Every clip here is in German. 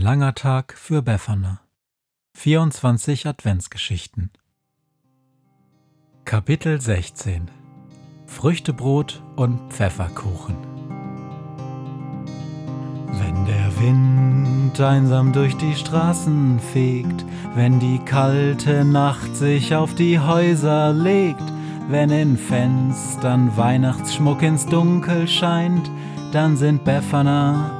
langer Tag für Befana. 24 Adventsgeschichten. Kapitel 16 Früchtebrot und Pfefferkuchen. Wenn der Wind einsam durch die Straßen fegt, wenn die kalte Nacht sich auf die Häuser legt, wenn in Fenstern Weihnachtsschmuck ins Dunkel scheint, dann sind Befana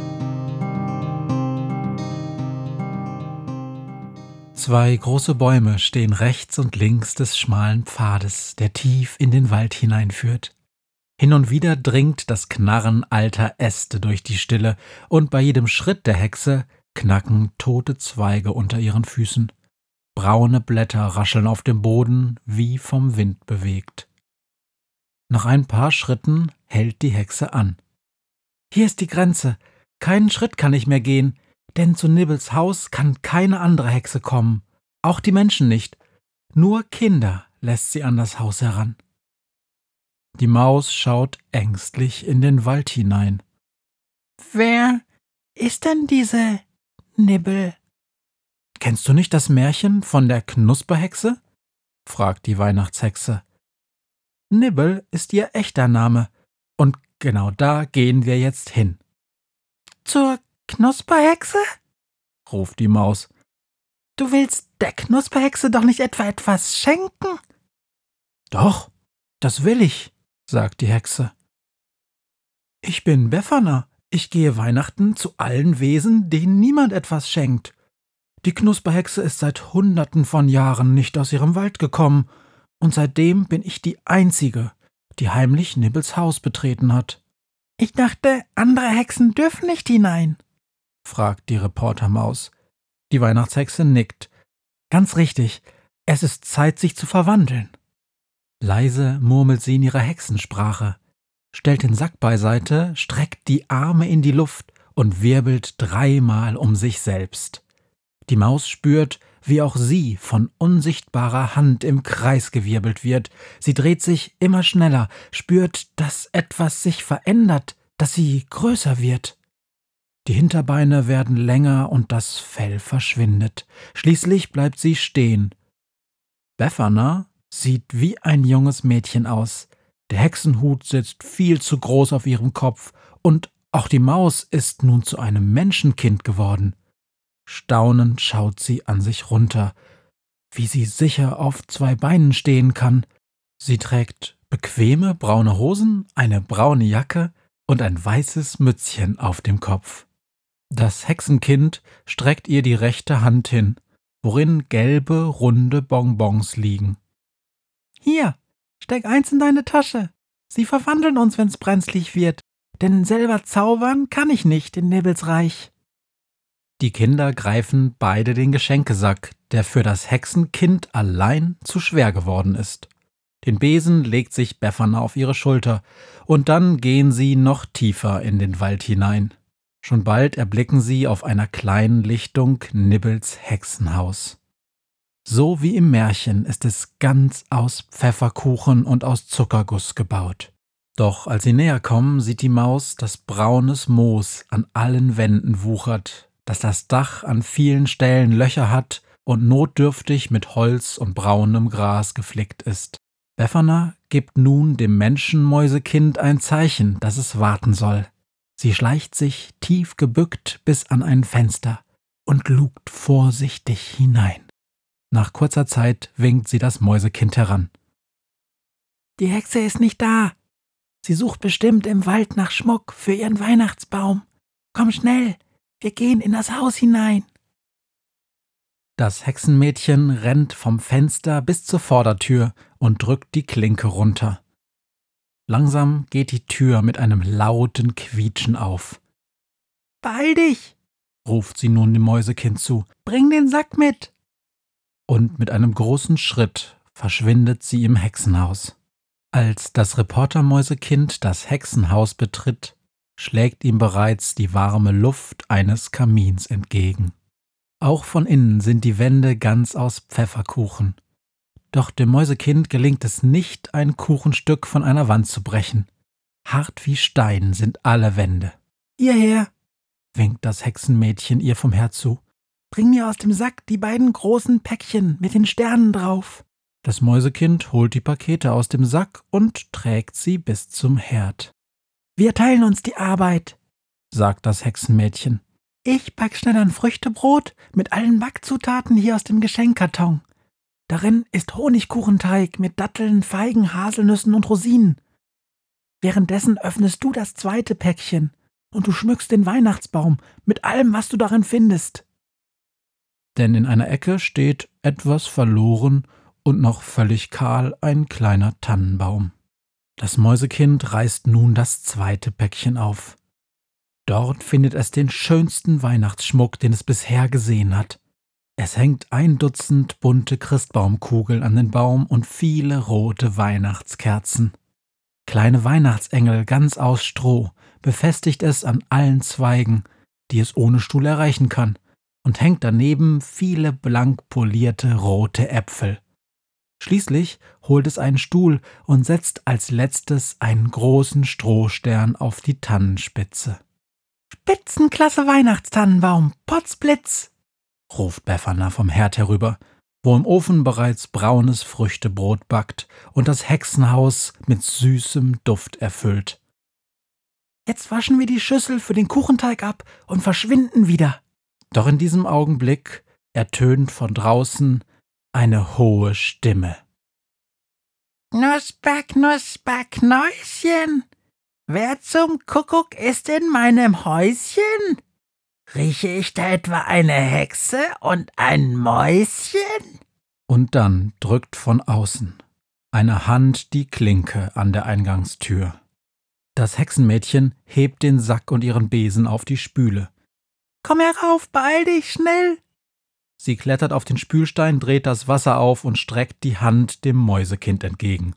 Zwei große Bäume stehen rechts und links des schmalen Pfades, der tief in den Wald hineinführt. Hin und wieder dringt das Knarren alter Äste durch die Stille, und bei jedem Schritt der Hexe knacken tote Zweige unter ihren Füßen. Braune Blätter rascheln auf dem Boden, wie vom Wind bewegt. Nach ein paar Schritten hält die Hexe an. Hier ist die Grenze. Keinen Schritt kann ich mehr gehen denn zu Nibbles Haus kann keine andere Hexe kommen, auch die Menschen nicht, nur Kinder lässt sie an das Haus heran. Die Maus schaut ängstlich in den Wald hinein. Wer ist denn diese Nibbel? Kennst du nicht das Märchen von der Knusperhexe? fragt die Weihnachtshexe. Nibbel ist ihr echter Name, und genau da gehen wir jetzt hin. Zur Knusperhexe? ruft die Maus. Du willst der Knusperhexe doch nicht etwa etwas schenken? Doch, das will ich, sagt die Hexe. Ich bin Befana. Ich gehe Weihnachten zu allen Wesen, denen niemand etwas schenkt. Die Knusperhexe ist seit Hunderten von Jahren nicht aus ihrem Wald gekommen, und seitdem bin ich die Einzige, die heimlich Nibbles Haus betreten hat. Ich dachte, andere Hexen dürfen nicht hinein, fragt die Reportermaus. Die Weihnachtshexe nickt. Ganz richtig, es ist Zeit, sich zu verwandeln. Leise murmelt sie in ihrer Hexensprache, stellt den Sack beiseite, streckt die Arme in die Luft und wirbelt dreimal um sich selbst. Die Maus spürt, wie auch sie von unsichtbarer Hand im Kreis gewirbelt wird. Sie dreht sich immer schneller, spürt, dass etwas sich verändert, dass sie größer wird. Die Hinterbeine werden länger und das Fell verschwindet. Schließlich bleibt sie stehen. Befana sieht wie ein junges Mädchen aus. Der Hexenhut sitzt viel zu groß auf ihrem Kopf und auch die Maus ist nun zu einem Menschenkind geworden. Staunend schaut sie an sich runter, wie sie sicher auf zwei Beinen stehen kann. Sie trägt bequeme braune Hosen, eine braune Jacke und ein weißes Mützchen auf dem Kopf. Das Hexenkind streckt ihr die rechte Hand hin, worin gelbe, runde Bonbons liegen. Hier, steck eins in deine Tasche. Sie verwandeln uns, wenn's brenzlig wird, denn selber zaubern kann ich nicht in Nibbles Reich. Die Kinder greifen beide den Geschenkesack, der für das Hexenkind allein zu schwer geworden ist. Den Besen legt sich Befana auf ihre Schulter, und dann gehen sie noch tiefer in den Wald hinein. Schon bald erblicken sie auf einer kleinen Lichtung Nibbles Hexenhaus. So wie im Märchen ist es ganz aus Pfefferkuchen und aus Zuckerguss gebaut. Doch als sie näher kommen, sieht die Maus, dass braunes Moos an allen Wänden wuchert, dass das Dach an vielen Stellen Löcher hat und notdürftig mit Holz und braunem Gras geflickt ist. Befana gibt nun dem Menschenmäusekind ein Zeichen, dass es warten soll. Sie schleicht sich tief gebückt bis an ein Fenster und lugt vorsichtig hinein. Nach kurzer Zeit winkt sie das Mäusekind heran. Die Hexe ist nicht da. Sie sucht bestimmt im Wald nach Schmuck für ihren Weihnachtsbaum. Komm schnell, wir gehen in das Haus hinein. Das Hexenmädchen rennt vom Fenster bis zur Vordertür und drückt die Klinke runter. Langsam geht die Tür mit einem lauten Quietschen auf. Beeil dich, ruft sie nun dem Mäusekind zu. Bring den Sack mit. Und mit einem großen Schritt verschwindet sie im Hexenhaus. Als das Reportermäusekind das Hexenhaus betritt, schlägt ihm bereits die warme Luft eines Kamins entgegen. Auch von innen sind die Wände ganz aus Pfefferkuchen. Doch dem Mäusekind gelingt es nicht, ein Kuchenstück von einer Wand zu brechen. Hart wie Stein sind alle Wände. Hierher, winkt das Hexenmädchen ihr vom Herd zu. Bring mir aus dem Sack die beiden großen Päckchen mit den Sternen drauf. Das Mäusekind holt die Pakete aus dem Sack und trägt sie bis zum Herd. Wir teilen uns die Arbeit, sagt das Hexenmädchen. Ich back schnell ein Früchtebrot mit allen Backzutaten hier aus dem Geschenkkarton. Darin ist Honigkuchenteig mit Datteln, Feigen, Haselnüssen und Rosinen. Währenddessen öffnest du das zweite Päckchen und du schmückst den Weihnachtsbaum mit allem, was du darin findest. Denn in einer Ecke steht etwas verloren und noch völlig kahl ein kleiner Tannenbaum. Das Mäusekind reißt nun das zweite Päckchen auf. Dort findet es den schönsten Weihnachtsschmuck, den es bisher gesehen hat. Es hängt ein Dutzend bunte Christbaumkugeln an den Baum und viele rote Weihnachtskerzen. Kleine Weihnachtsengel ganz aus Stroh befestigt es an allen Zweigen, die es ohne Stuhl erreichen kann, und hängt daneben viele blank polierte rote Äpfel. Schließlich holt es einen Stuhl und setzt als letztes einen großen Strohstern auf die Tannenspitze. Spitzenklasse Weihnachtstannenbaum, Potzblitz! Ruft Befana vom Herd herüber, wo im Ofen bereits braunes Früchtebrot backt und das Hexenhaus mit süßem Duft erfüllt. Jetzt waschen wir die Schüssel für den Kuchenteig ab und verschwinden wieder. Doch in diesem Augenblick ertönt von draußen eine hohe Stimme. Nussback, Nussback, Näuschen! Wer zum Kuckuck ist in meinem Häuschen? Rieche ich da etwa eine Hexe und ein Mäuschen? Und dann drückt von außen eine Hand die Klinke an der Eingangstür. Das Hexenmädchen hebt den Sack und ihren Besen auf die Spüle. Komm herauf, beeil dich schnell! Sie klettert auf den Spülstein, dreht das Wasser auf und streckt die Hand dem Mäusekind entgegen.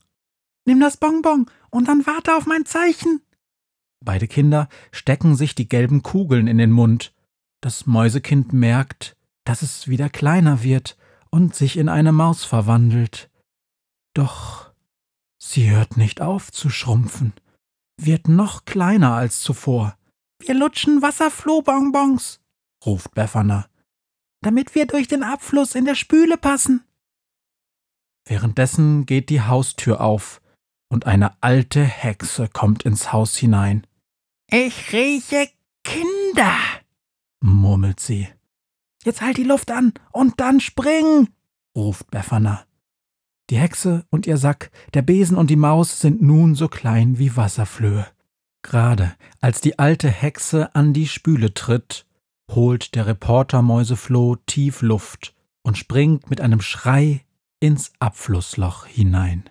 Nimm das Bonbon und dann warte auf mein Zeichen. Beide Kinder stecken sich die gelben Kugeln in den Mund. Das Mäusekind merkt, dass es wieder kleiner wird und sich in eine Maus verwandelt. Doch sie hört nicht auf zu schrumpfen, wird noch kleiner als zuvor. Wir lutschen Wasserflohbonbons, ruft Befana, damit wir durch den Abfluss in der Spüle passen. Währenddessen geht die Haustür auf und eine alte Hexe kommt ins Haus hinein. Ich rieche Kinder, murmelt sie. Jetzt halt die Luft an und dann spring, ruft Befana. Die Hexe und ihr Sack, der Besen und die Maus sind nun so klein wie Wasserflöhe. Gerade als die alte Hexe an die Spüle tritt, holt der Reporter Mäusefloh tief Luft und springt mit einem Schrei ins Abflussloch hinein.